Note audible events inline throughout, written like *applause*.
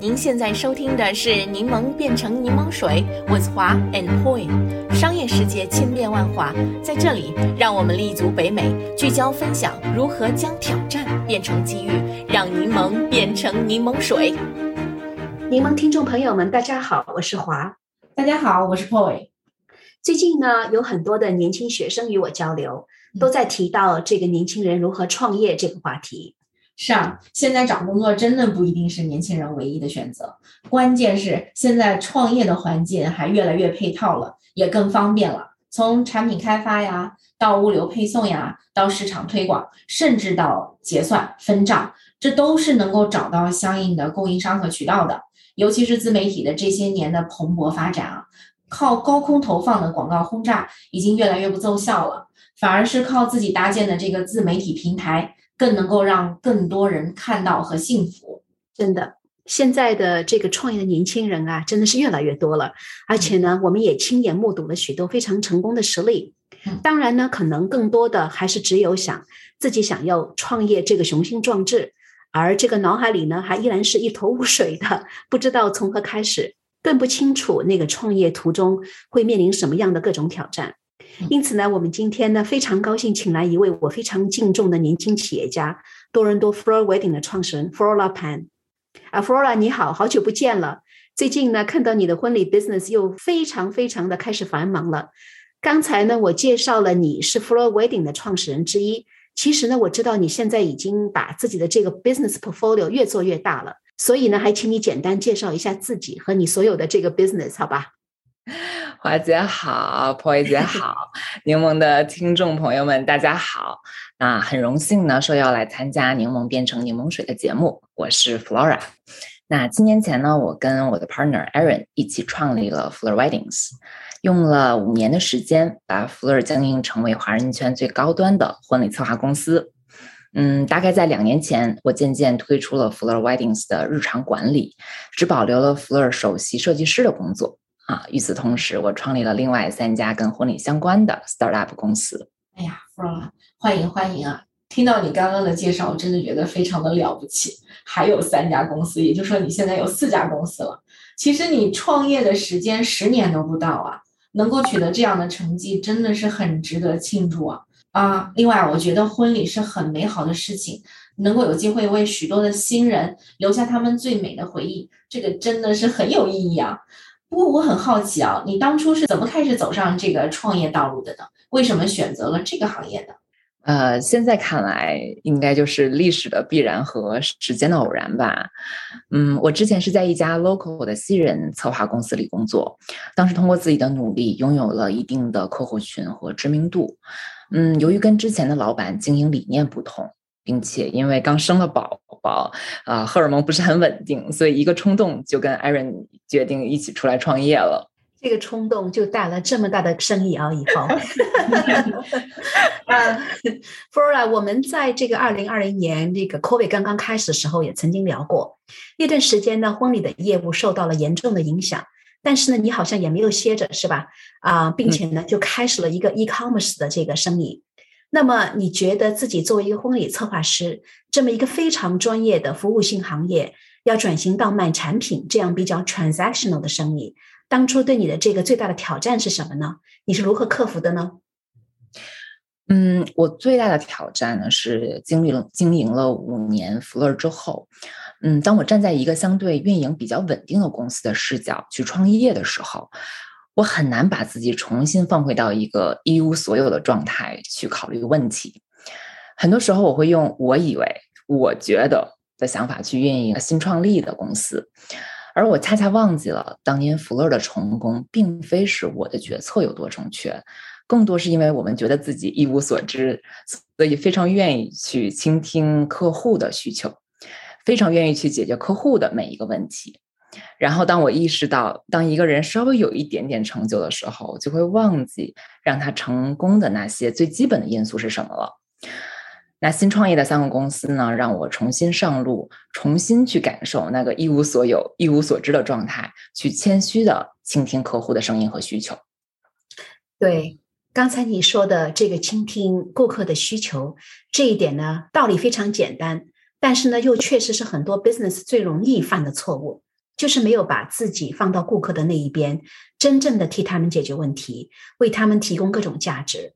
您现在收听的是《柠檬变成柠檬水》，with 华 and Poi。商业世界千变万化，在这里，让我们立足北美，聚焦分享如何将挑战变成机遇，让柠檬变成柠檬水。柠檬听众朋友们，大家好，我是华。大家好，我是 Poi。最近呢，有很多的年轻学生与我交流，都在提到这个年轻人如何创业这个话题。是啊，现在找工作真的不一定是年轻人唯一的选择，关键是现在创业的环境还越来越配套了，也更方便了。从产品开发呀，到物流配送呀，到市场推广，甚至到结算分账，这都是能够找到相应的供应商和渠道的。尤其是自媒体的这些年的蓬勃发展啊，靠高空投放的广告轰炸已经越来越不奏效了，反而是靠自己搭建的这个自媒体平台。更能够让更多人看到和幸福。真的，现在的这个创业的年轻人啊，真的是越来越多了。而且呢，我们也亲眼目睹了许多非常成功的实例。当然呢，可能更多的还是只有想自己想要创业这个雄心壮志，而这个脑海里呢，还依然是一头雾水的，不知道从何开始，更不清楚那个创业途中会面临什么样的各种挑战。因此呢，我们今天呢非常高兴，请来一位我非常敬重的年轻企业家，多伦多 Flora Wedding 的创始人 Flora Pan。啊，Flora，你好，好久不见了。最近呢，看到你的婚礼 business 又非常非常的开始繁忙了。刚才呢，我介绍了你是 Flora Wedding 的创始人之一。其实呢，我知道你现在已经把自己的这个 business portfolio 越做越大了。所以呢，还请你简单介绍一下自己和你所有的这个 business，好吧？华姐好，Poi 姐 *laughs* 好，柠檬的听众朋友们大家好。那很荣幸呢，说要来参加《柠檬变成柠檬水》的节目。我是 Flora。那七年前呢，我跟我的 partner Aaron 一起创立了 Flora Weddings，用了五年的时间，把 Flora 经营成为华人圈最高端的婚礼策划公司。嗯，大概在两年前，我渐渐推出了 Flora Weddings 的日常管理，只保留了 Flora 首席设计师的工作。啊！与此同时，我创立了另外三家跟婚礼相关的 startup 公司。哎呀，Flora，欢迎欢迎啊！听到你刚刚的介绍，我真的觉得非常的了不起。还有三家公司，也就是说你现在有四家公司了。其实你创业的时间十年都不到啊，能够取得这样的成绩，真的是很值得庆祝啊！啊，另外，我觉得婚礼是很美好的事情，能够有机会为许多的新人留下他们最美的回忆，这个真的是很有意义啊！不过我很好奇啊，你当初是怎么开始走上这个创业道路的呢？为什么选择了这个行业呢？呃，现在看来应该就是历史的必然和时间的偶然吧。嗯，我之前是在一家 local 的新人策划公司里工作，当时通过自己的努力拥有了一定的客户群和知名度。嗯，由于跟之前的老板经营理念不同。并且因为刚生了宝宝，啊，荷尔蒙不是很稳定，所以一个冲动就跟 Aaron 决定一起出来创业了。这个冲动就带了这么大的生意啊！以后，啊，*laughs* Flora，我们在这个二零二零年这个 COVID 刚刚开始的时候，也曾经聊过那段时间呢，婚礼的业务受到了严重的影响。但是呢，你好像也没有歇着，是吧？啊，并且呢，就开始了一个 e-commerce 的这个生意。那么，你觉得自己作为一个婚礼策划师，这么一个非常专业的服务性行业，要转型到卖产品这样比较 transactional 的生意，当初对你的这个最大的挑战是什么呢？你是如何克服的呢？嗯，我最大的挑战呢是经历了经营了五年 Fleur 之后，嗯，当我站在一个相对运营比较稳定的公司的视角去创业的时候。我很难把自己重新放回到一个一无所有的状态去考虑问题。很多时候，我会用“我以为”“我觉得”的想法去运营新创立的公司，而我恰恰忘记了，当年福乐的成功，并非是我的决策有多正确，更多是因为我们觉得自己一无所知，所以非常愿意去倾听客户的需求，非常愿意去解决客户的每一个问题。然后，当我意识到，当一个人稍微有一点点成就的时候，就会忘记让他成功的那些最基本的因素是什么了。那新创业的三个公司呢，让我重新上路，重新去感受那个一无所有、一无所知的状态，去谦虚的倾听客户的声音和需求。对，刚才你说的这个倾听顾客的需求这一点呢，道理非常简单，但是呢，又确实是很多 business 最容易犯的错误。就是没有把自己放到顾客的那一边，真正的替他们解决问题，为他们提供各种价值。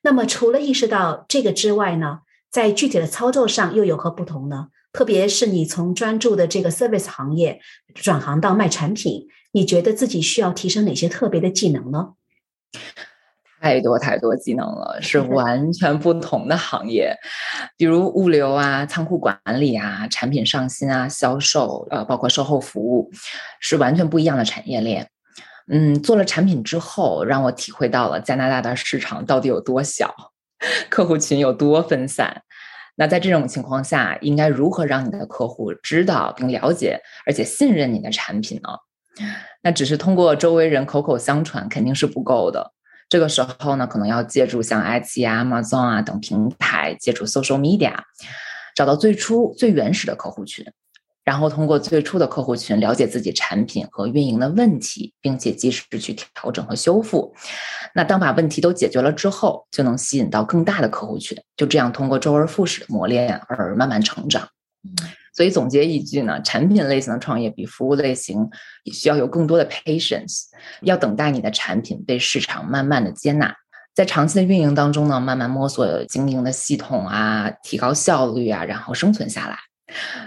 那么，除了意识到这个之外呢，在具体的操作上又有何不同呢？特别是你从专注的这个 service 行业转行到卖产品，你觉得自己需要提升哪些特别的技能呢？太多太多技能了，是完全不同的行业，比如物流啊、仓库管理啊、产品上新啊、销售，呃，包括售后服务，是完全不一样的产业链。嗯，做了产品之后，让我体会到了加拿大的市场到底有多小，*laughs* 客户群有多分散。那在这种情况下，应该如何让你的客户知道并了解，而且信任你的产品呢？那只是通过周围人口口相传肯定是不够的。这个时候呢，可能要借助像爱奇艺啊、Amazon 啊等平台，借助 social media，找到最初最原始的客户群，然后通过最初的客户群了解自己产品和运营的问题，并且及时去调整和修复。那当把问题都解决了之后，就能吸引到更大的客户群，就这样通过周而复始的磨练而慢慢成长。嗯所以总结一句呢，产品类型的创业比服务类型需要有更多的 patience，要等待你的产品被市场慢慢的接纳，在长期的运营当中呢，慢慢摸索经营的系统啊，提高效率啊，然后生存下来。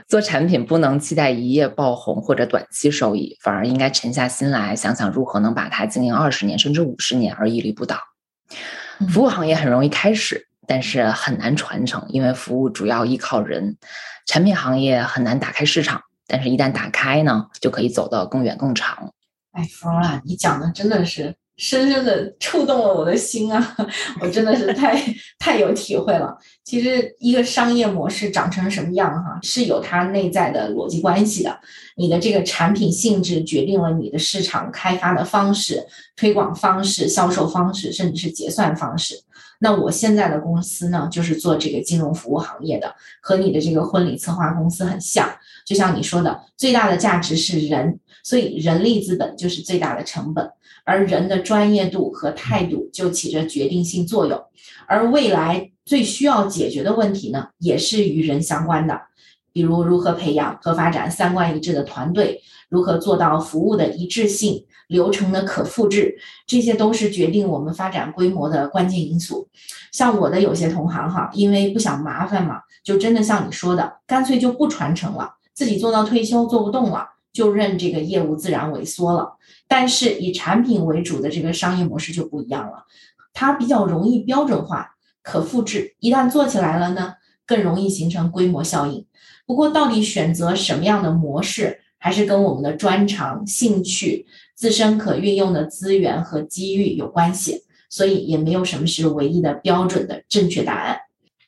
做产品不能期待一夜爆红或者短期收益，反而应该沉下心来想想如何能把它经营二十年甚至五十年而屹立不倒。服务行业很容易开始。但是很难传承，因为服务主要依靠人。产品行业很难打开市场，但是一旦打开呢，就可以走得更远更长。哎芙蓉啊你讲的真的是深深的触动了我的心啊！我真的是太 *laughs* 太有体会了。其实一个商业模式长成什么样哈，是有它内在的逻辑关系的。你的这个产品性质决定了你的市场开发的方式、推广方式、销售方式，甚至是结算方式。那我现在的公司呢，就是做这个金融服务行业的，和你的这个婚礼策划公司很像。就像你说的，最大的价值是人，所以人力资本就是最大的成本，而人的专业度和态度就起着决定性作用。而未来最需要解决的问题呢，也是与人相关的，比如如何培养和发展三观一致的团队，如何做到服务的一致性。流程的可复制，这些都是决定我们发展规模的关键因素。像我的有些同行哈，因为不想麻烦嘛，就真的像你说的，干脆就不传承了，自己做到退休做不动了，就任这个业务自然萎缩了。但是以产品为主的这个商业模式就不一样了，它比较容易标准化、可复制，一旦做起来了呢，更容易形成规模效应。不过，到底选择什么样的模式？还是跟我们的专长、兴趣、自身可运用的资源和机遇有关系，所以也没有什么是唯一的标准的正确答案。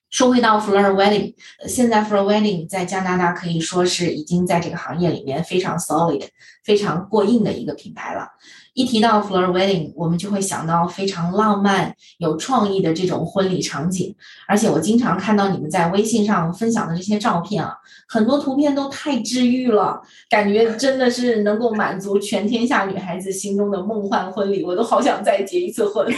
说回到 Fleur Wedding，现在 Fleur Wedding 在加拿大可以说是已经在这个行业里面非常 solid、非常过硬的一个品牌了。一提到 Fleur Wedding，我们就会想到非常浪漫、有创意的这种婚礼场景。而且我经常看到你们在微信上分享的这些照片啊，很多图片都太治愈了，感觉真的是能够满足全天下女孩子心中的梦幻婚礼。我都好想再结一次婚。*laughs*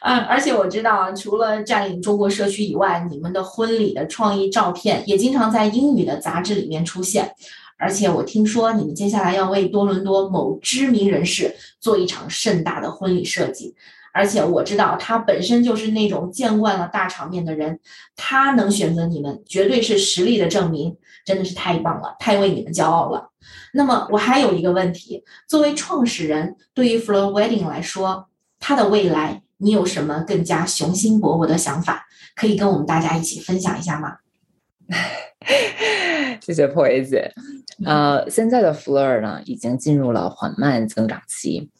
啊，而且我知道，除了占领中国社区以外，你们的婚礼的创意照片也经常在英语的杂志里面出现。而且我听说你们接下来要为多伦多某知名人士做一场盛大的婚礼设计，而且我知道他本身就是那种见惯了大场面的人，他能选择你们，绝对是实力的证明，真的是太棒了，太为你们骄傲了。那么我还有一个问题，作为创始人，对于 Flow Wedding 来说，它的未来你有什么更加雄心勃勃的想法，可以跟我们大家一起分享一下吗？*laughs* 谢谢破 A 姐。呃，现在的 Fleur 呢，已经进入了缓慢增长期。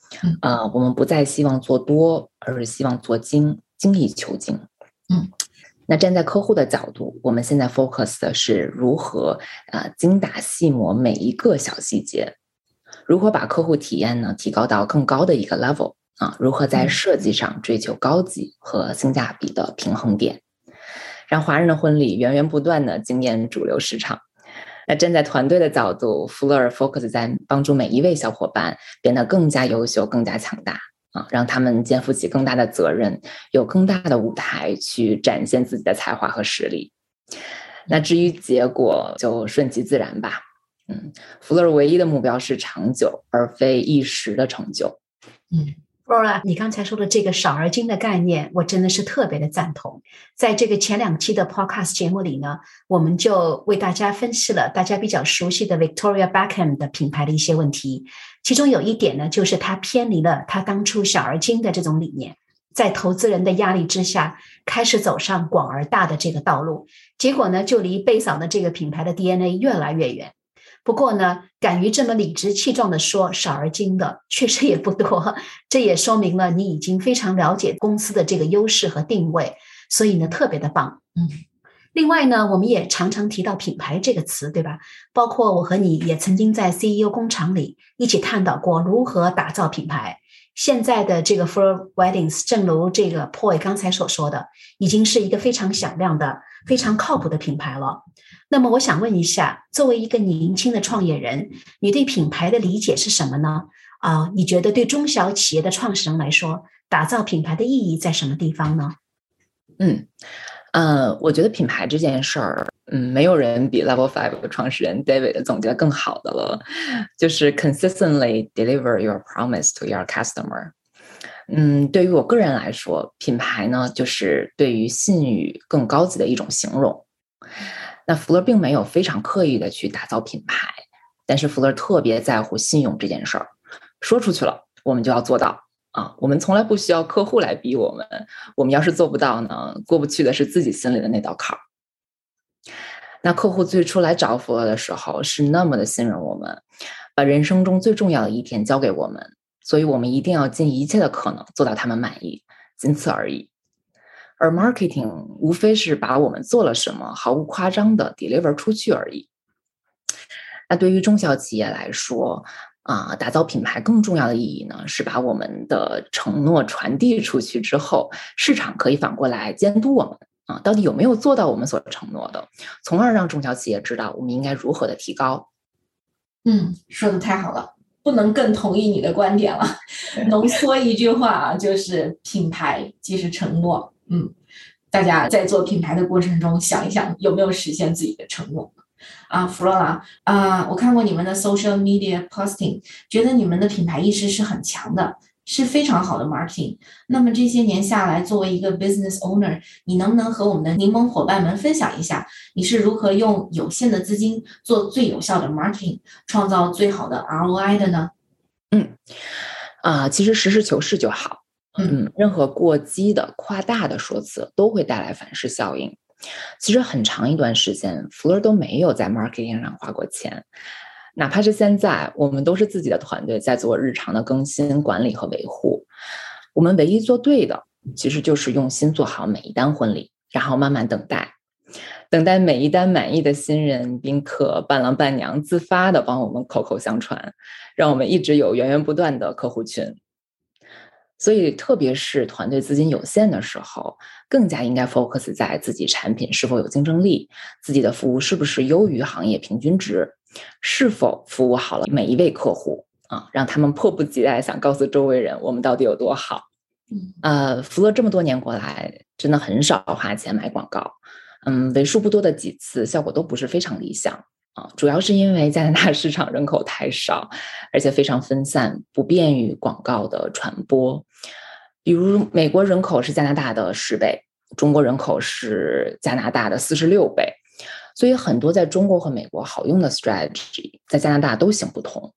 呃，我们不再希望做多，而是希望做精，精益求精。嗯，那站在客户的角度，我们现在 focus 的是如何呃精打细磨每一个小细节，如何把客户体验呢提高到更高的一个 level 啊？如何在设计上追求高级和性价比的平衡点？让华人的婚礼源源不断的惊艳主流市场。那站在团队的角度，Fleur focus 在帮助每一位小伙伴变得更加优秀、更加强大啊，让他们肩负起更大的责任，有更大的舞台去展现自己的才华和实力。那至于结果，就顺其自然吧。嗯，福乐唯一的目标是长久，而非一时的成就。嗯。Flora，你刚才说的这个少而精的概念，我真的是特别的赞同。在这个前两期的 Podcast 节目里呢，我们就为大家分析了大家比较熟悉的 Victoria Beckham 的品牌的一些问题。其中有一点呢，就是他偏离了他当初小而精的这种理念，在投资人的压力之下，开始走上广而大的这个道路，结果呢，就离贝嫂的这个品牌的 DNA 越来越远。不过呢，敢于这么理直气壮的说少而精的，确实也不多。这也说明了你已经非常了解公司的这个优势和定位，所以呢，特别的棒。嗯，另外呢，我们也常常提到品牌这个词，对吧？包括我和你也曾经在 CEO 工厂里一起探讨过如何打造品牌。现在的这个 For Weddings，正如这个 Poi 刚才所说的，已经是一个非常响亮的、非常靠谱的品牌了。那么我想问一下，作为一个年轻的创业人，你对品牌的理解是什么呢？啊，你觉得对中小企业的创始人来说，打造品牌的意义在什么地方呢？嗯，呃，我觉得品牌这件事儿，嗯，没有人比 Level Five 的创始人 David 总结的更好的了，就是 consistently deliver your promise to your customer。嗯，对于我个人来说，品牌呢，就是对于信誉更高级的一种形容。那福乐并没有非常刻意的去打造品牌，但是福乐特别在乎信用这件事儿，说出去了，我们就要做到啊！我们从来不需要客户来逼我们，我们要是做不到呢，过不去的是自己心里的那道坎儿。那客户最初来找福乐的时候，是那么的信任我们，把人生中最重要的一天交给我们，所以我们一定要尽一切的可能做到他们满意，仅此而已。而 marketing 无非是把我们做了什么毫无夸张的 deliver 出去而已。那对于中小企业来说，啊，打造品牌更重要的意义呢，是把我们的承诺传递出去之后，市场可以反过来监督我们啊，到底有没有做到我们所承诺的，从而让中小企业知道我们应该如何的提高。嗯，说的太好了，不能更同意你的观点了。*laughs* 浓缩一句话啊，就是品牌即是承诺。嗯，大家在做品牌的过程中，想一想有没有实现自己的承诺啊？弗洛拉啊，我看过你们的 social media posting，觉得你们的品牌意识是很强的，是非常好的 marketing。那么这些年下来，作为一个 business owner，你能不能和我们的柠檬伙伴们分享一下，你是如何用有限的资金做最有效的 marketing，创造最好的 ROI 的呢？嗯，啊，其实实事求是就好。嗯，任何过激的、夸大的说辞都会带来反噬效应。其实很长一段时间，福乐都没有在 marketing 上花过钱，哪怕是现在，我们都是自己的团队在做日常的更新、管理和维护。我们唯一做对的，其实就是用心做好每一单婚礼，然后慢慢等待，等待每一单满意的新人、宾客、伴郎、伴娘自发的帮我们口口相传，让我们一直有源源不断的客户群。所以，特别是团队资金有限的时候，更加应该 focus 在自己产品是否有竞争力，自己的服务是不是优于行业平均值，是否服务好了每一位客户啊，让他们迫不及待想告诉周围人我们到底有多好。呃，服了这么多年过来，真的很少花钱买广告，嗯，为数不多的几次效果都不是非常理想。啊，主要是因为加拿大市场人口太少，而且非常分散，不便于广告的传播。比如，美国人口是加拿大的十倍，中国人口是加拿大的四十六倍，所以很多在中国和美国好用的 strategy 在加拿大都行不通。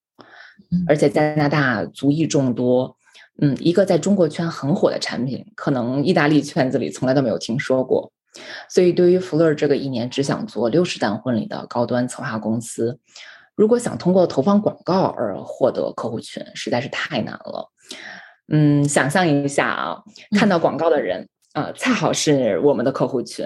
而且加拿大族裔众多，嗯，一个在中国圈很火的产品，可能意大利圈子里从来都没有听说过。所以，对于福乐这个一年只想做六十单婚礼的高端策划公司，如果想通过投放广告而获得客户群，实在是太难了。嗯，想象一下啊，看到广告的人啊，恰好是我们的客户群，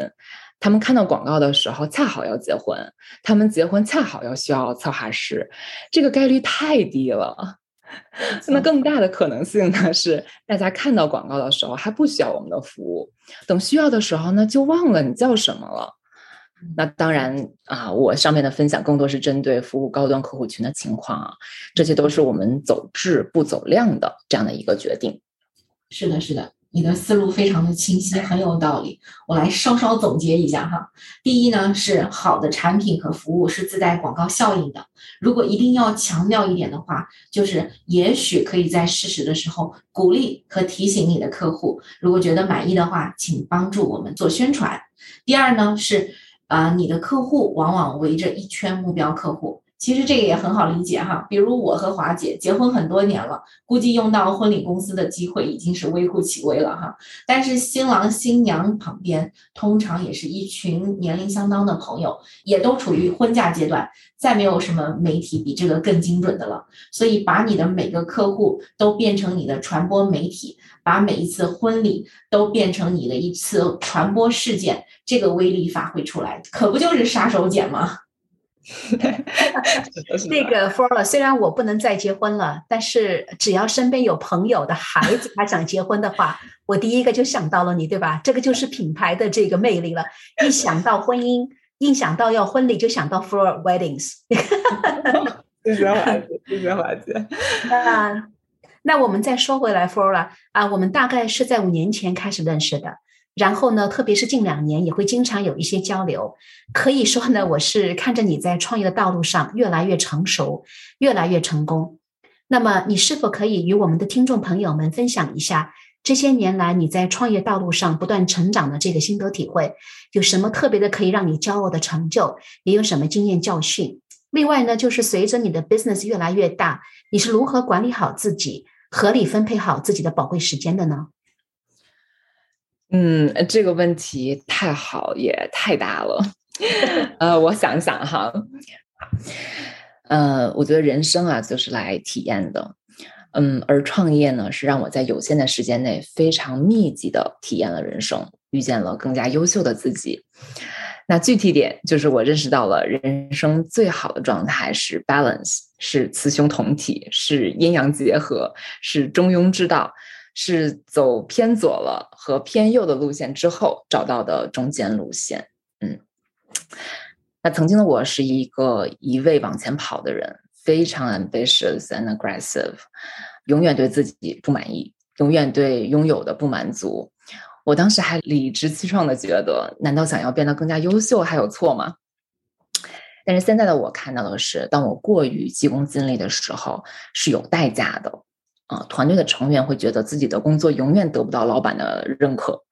他们看到广告的时候，恰好要结婚，他们结婚恰好要需要策划师，这个概率太低了。*laughs* 那更大的可能性呢是，大家看到广告的时候还不需要我们的服务，等需要的时候呢就忘了你叫什么了。那当然啊，我上面的分享更多是针对服务高端客户群的情况啊，这些都是我们走质不走量的这样的一个决定。是的，是的，你的思路非常的清晰，很有道理。我来稍稍总结一下哈。第一呢，是好的产品和服务是自带广告效应的。如果一定要强调一点的话，就是也许可以在适时的时候鼓励和提醒你的客户，如果觉得满意的话，请帮助我们做宣传。第二呢，是啊，你的客户往往围着一圈目标客户。其实这个也很好理解哈，比如我和华姐结婚很多年了，估计用到婚礼公司的机会已经是微乎其微了哈。但是新郎新娘旁边通常也是一群年龄相当的朋友，也都处于婚嫁阶段，再没有什么媒体比这个更精准的了。所以把你的每个客户都变成你的传播媒体，把每一次婚礼都变成你的一次传播事件，这个威力发挥出来，可不就是杀手锏吗？*laughs* 那个 *laughs* Flora，虽然我不能再结婚了，但是只要身边有朋友的孩子他想结婚的话，我第一个就想到了你，对吧？这个就是品牌的这个魅力了。一想到婚姻，一想到要婚礼，就想到 Flora Weddings。*laughs* 谢谢华姐，谢谢华姐。那那我们再说回来，Flora 啊，我们大概是在五年前开始认识的。然后呢，特别是近两年，也会经常有一些交流。可以说呢，我是看着你在创业的道路上越来越成熟，越来越成功。那么，你是否可以与我们的听众朋友们分享一下这些年来你在创业道路上不断成长的这个心得体会？有什么特别的可以让你骄傲的成就？也有什么经验教训？另外呢，就是随着你的 business 越来越大，你是如何管理好自己，合理分配好自己的宝贵时间的呢？嗯，这个问题太好也太大了。*laughs* 呃，我想想哈，呃，我觉得人生啊就是来体验的，嗯，而创业呢是让我在有限的时间内非常密集的体验了人生，遇见了更加优秀的自己。那具体点就是我认识到了人生最好的状态是 balance，是雌雄同体，是阴阳结合，是中庸之道。是走偏左了和偏右的路线之后找到的中间路线。嗯，那曾经的我是一个一味往前跑的人，非常 ambitious and aggressive，永远对自己不满意，永远对拥有的不满足。我当时还理直气壮的觉得，难道想要变得更加优秀还有错吗？但是现在的我看到的是，当我过于急功近利的时候，是有代价的。啊，团队的成员会觉得自己的工作永远得不到老板的认可，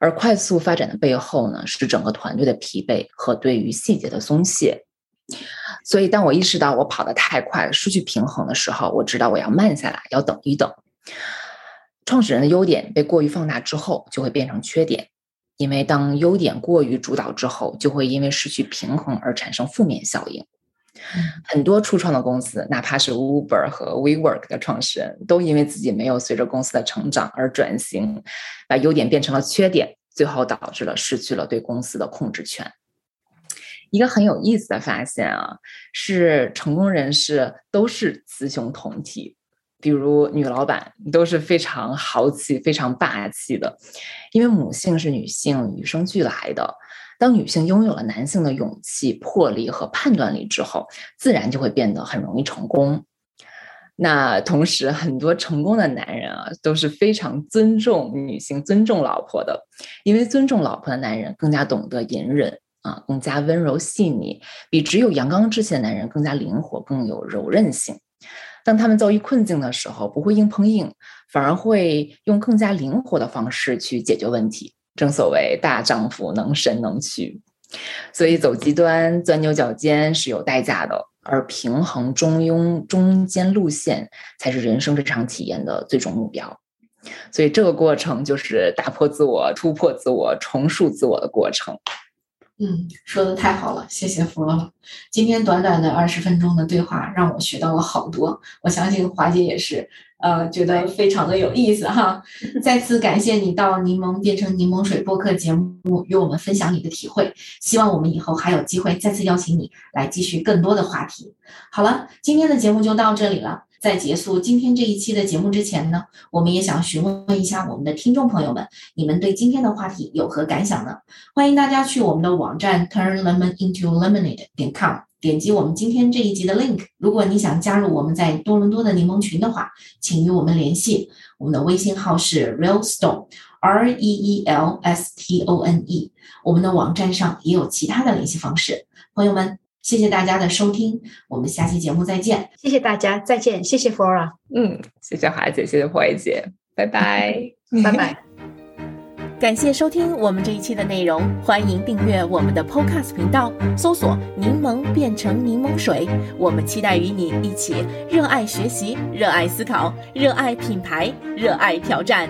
而快速发展的背后呢，是整个团队的疲惫和对于细节的松懈。所以，当我意识到我跑得太快，失去平衡的时候，我知道我要慢下来，要等一等。创始人的优点被过于放大之后，就会变成缺点，因为当优点过于主导之后，就会因为失去平衡而产生负面效应。很多初创的公司，哪怕是 Uber 和 WeWork 的创始人，都因为自己没有随着公司的成长而转型，把优点变成了缺点，最后导致了失去了对公司的控制权。一个很有意思的发现啊，是成功人士都是雌雄同体，比如女老板都是非常豪气、非常霸气的，因为母性是女性与生俱来的。当女性拥有了男性的勇气、魄力和判断力之后，自然就会变得很容易成功。那同时，很多成功的男人啊，都是非常尊重女性、尊重老婆的，因为尊重老婆的男人更加懂得隐忍啊，更加温柔细腻，比只有阳刚之气的男人更加灵活、更有柔韧性。当他们遭遇困境的时候，不会硬碰硬，反而会用更加灵活的方式去解决问题。正所谓大丈夫能伸能屈，所以走极端、钻牛角尖是有代价的，而平衡中庸中间路线才是人生这场体验的最终目标。所以这个过程就是打破自我、突破自我、重塑自我的过程。嗯，说的太好了，谢谢福了。今天短短的二十分钟的对话，让我学到了好多。我相信华姐也是，呃，觉得非常的有意思哈。*laughs* 再次感谢你到柠檬变成柠檬水播客节目与我们分享你的体会。希望我们以后还有机会再次邀请你来继续更多的话题。好了，今天的节目就到这里了。在结束今天这一期的节目之前呢，我们也想询问一下我们的听众朋友们，你们对今天的话题有何感想呢？欢迎大家去我们的网站 turnlemonintolemonade 点 com 点击我们今天这一集的 link。如果你想加入我们在多伦多的柠檬群的话，请与我们联系。我们的微信号是 realstone，R E E L S T O N E。我们的网站上也有其他的联系方式。朋友们，谢谢大家的收听，我们下期节目再见。谢谢大家，再见。谢谢 Flora，嗯，谢谢华姐，谢谢慧姐，拜拜，拜拜。*laughs* 感谢收听我们这一期的内容，欢迎订阅我们的 Podcast 频道，搜索“柠檬变成柠檬水”。我们期待与你一起热爱学习、热爱思考、热爱品牌、热爱挑战。